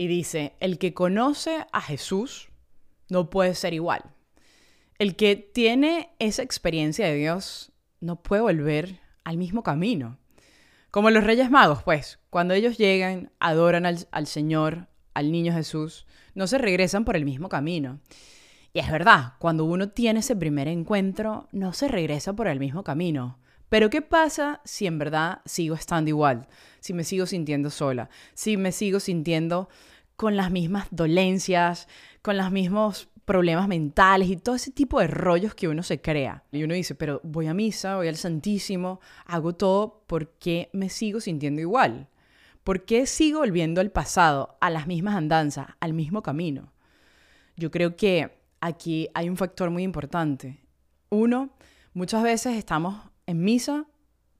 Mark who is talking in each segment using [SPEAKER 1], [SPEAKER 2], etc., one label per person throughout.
[SPEAKER 1] Y dice, el que conoce a Jesús no puede ser igual. El que tiene esa experiencia de Dios no puede volver al mismo camino. Como los Reyes Magos, pues, cuando ellos llegan, adoran al, al Señor, al niño Jesús, no se regresan por el mismo camino. Y es verdad, cuando uno tiene ese primer encuentro, no se regresa por el mismo camino. Pero ¿qué pasa si en verdad sigo estando igual? Si me sigo sintiendo sola, si me sigo sintiendo con las mismas dolencias, con los mismos problemas mentales y todo ese tipo de rollos que uno se crea. Y uno dice, pero voy a misa, voy al Santísimo, hago todo, ¿por qué me sigo sintiendo igual? ¿Por qué sigo volviendo al pasado, a las mismas andanzas, al mismo camino? Yo creo que aquí hay un factor muy importante. Uno, muchas veces estamos en misa,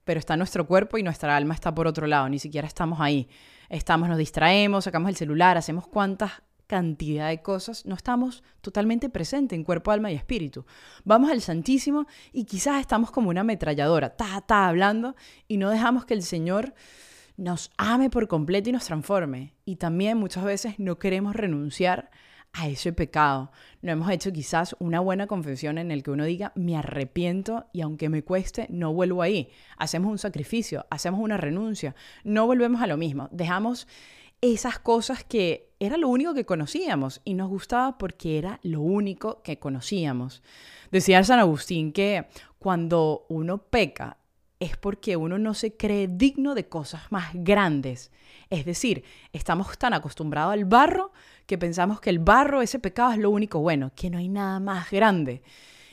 [SPEAKER 1] pero está nuestro cuerpo y nuestra alma está por otro lado, ni siquiera estamos ahí estamos, nos distraemos, sacamos el celular, hacemos cuantas cantidad de cosas, no estamos totalmente presentes en cuerpo, alma y espíritu. Vamos al Santísimo y quizás estamos como una ametralladora, ta, ta, hablando y no dejamos que el Señor nos ame por completo y nos transforme. Y también muchas veces no queremos renunciar a ese pecado. No hemos hecho quizás una buena confesión en el que uno diga, me arrepiento y aunque me cueste, no vuelvo ahí. Hacemos un sacrificio, hacemos una renuncia, no volvemos a lo mismo. Dejamos esas cosas que era lo único que conocíamos y nos gustaba porque era lo único que conocíamos. Decía San Agustín que cuando uno peca es porque uno no se cree digno de cosas más grandes. Es decir, estamos tan acostumbrados al barro que pensamos que el barro, ese pecado es lo único bueno, que no hay nada más grande.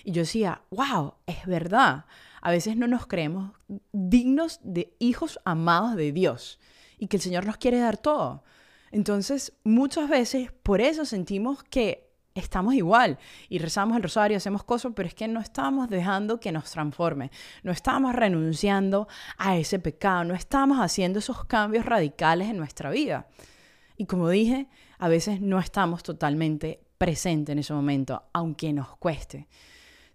[SPEAKER 1] Y yo decía, wow, es verdad. A veces no nos creemos dignos de hijos amados de Dios y que el Señor nos quiere dar todo. Entonces, muchas veces por eso sentimos que estamos igual y rezamos el rosario, hacemos cosas, pero es que no estamos dejando que nos transforme, no estamos renunciando a ese pecado, no estamos haciendo esos cambios radicales en nuestra vida. Y como dije, a veces no estamos totalmente presentes en ese momento, aunque nos cueste.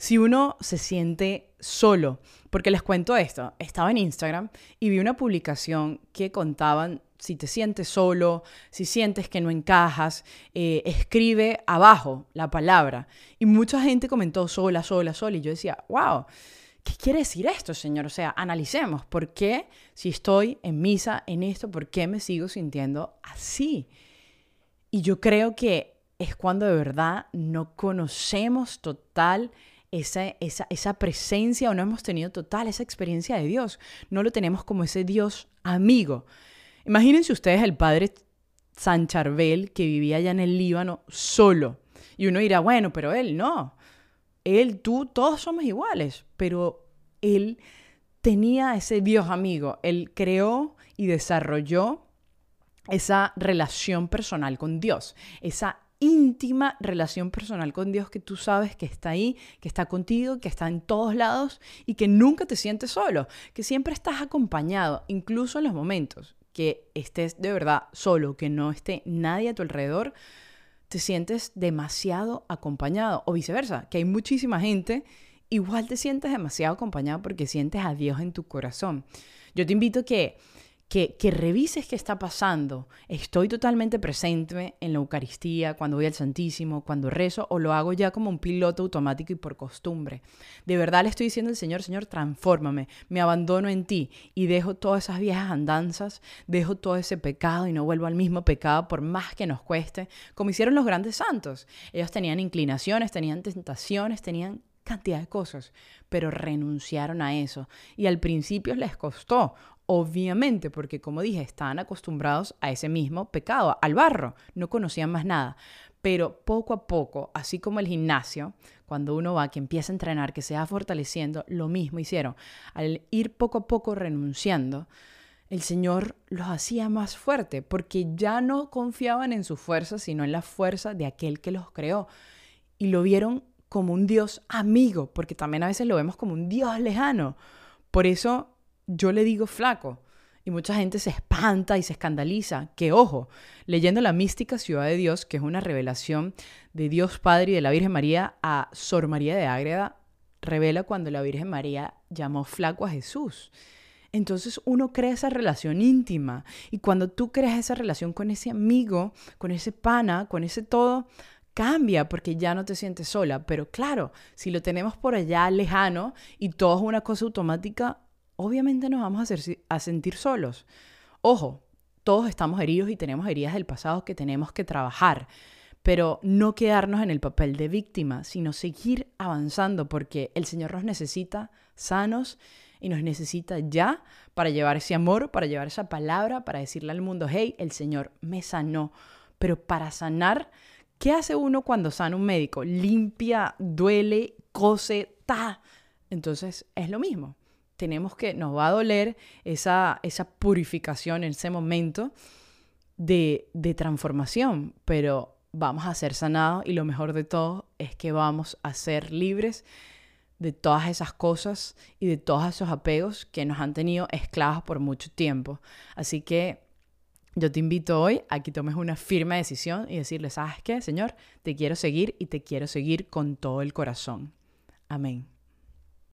[SPEAKER 1] Si uno se siente solo, porque les cuento esto, estaba en Instagram y vi una publicación que contaban si te sientes solo, si sientes que no encajas, eh, escribe abajo la palabra. Y mucha gente comentó sola, sola, sola. Y yo decía, wow, ¿qué quiere decir esto, Señor? O sea, analicemos, ¿por qué si estoy en misa, en esto, por qué me sigo sintiendo así? Y yo creo que es cuando de verdad no conocemos total esa, esa, esa, presencia o no hemos tenido total esa experiencia de Dios. No lo tenemos como ese Dios amigo. Imagínense ustedes el padre San Charbel que vivía allá en el Líbano solo. Y uno dirá, bueno, pero él no. Él, tú, todos somos iguales. Pero él tenía ese Dios amigo. Él creó y desarrolló esa relación personal con Dios, esa íntima relación personal con Dios que tú sabes que está ahí, que está contigo, que está en todos lados y que nunca te sientes solo, que siempre estás acompañado, incluso en los momentos que estés de verdad solo, que no esté nadie a tu alrededor, te sientes demasiado acompañado o viceversa, que hay muchísima gente, igual te sientes demasiado acompañado porque sientes a Dios en tu corazón. Yo te invito a que revises qué está pasando. Estoy totalmente presente en la Eucaristía, cuando voy al Santísimo, cuando rezo, o lo hago ya como un piloto automático y por costumbre. De verdad le estoy diciendo al Señor, Señor, transfórmame, me abandono en ti y dejo todas esas viejas andanzas, dejo todo ese pecado y no vuelvo al mismo pecado por más que nos cueste, como hicieron los grandes santos. Ellos tenían inclinaciones, tenían tentaciones, tenían cantidad de cosas, pero renunciaron a eso. Y al principio les costó, obviamente, porque como dije, estaban acostumbrados a ese mismo pecado, al barro, no conocían más nada. Pero poco a poco, así como el gimnasio, cuando uno va, que empieza a entrenar, que se va fortaleciendo, lo mismo hicieron. Al ir poco a poco renunciando, el Señor los hacía más fuerte, porque ya no confiaban en su fuerza, sino en la fuerza de aquel que los creó. Y lo vieron como un Dios amigo, porque también a veces lo vemos como un Dios lejano. Por eso yo le digo flaco. Y mucha gente se espanta y se escandaliza. Que ojo, leyendo la mística Ciudad de Dios, que es una revelación de Dios Padre y de la Virgen María a Sor María de Ágreda, revela cuando la Virgen María llamó flaco a Jesús. Entonces uno crea esa relación íntima y cuando tú creas esa relación con ese amigo, con ese pana, con ese todo, cambia porque ya no te sientes sola. Pero claro, si lo tenemos por allá lejano y todo es una cosa automática, obviamente nos vamos a, a sentir solos. Ojo, todos estamos heridos y tenemos heridas del pasado que tenemos que trabajar, pero no quedarnos en el papel de víctima, sino seguir avanzando porque el Señor nos necesita sanos y nos necesita ya para llevar ese amor, para llevar esa palabra, para decirle al mundo, hey, el Señor me sanó. Pero para sanar, ¿qué hace uno cuando sana un médico? Limpia, duele, cose, ta. Entonces es lo mismo tenemos que, nos va a doler esa, esa purificación en ese momento de, de transformación, pero vamos a ser sanados y lo mejor de todo es que vamos a ser libres de todas esas cosas y de todos esos apegos que nos han tenido esclavos por mucho tiempo. Así que yo te invito hoy a que tomes una firme decisión y decirle, ¿sabes qué, Señor? Te quiero seguir y te quiero seguir con todo el corazón. Amén.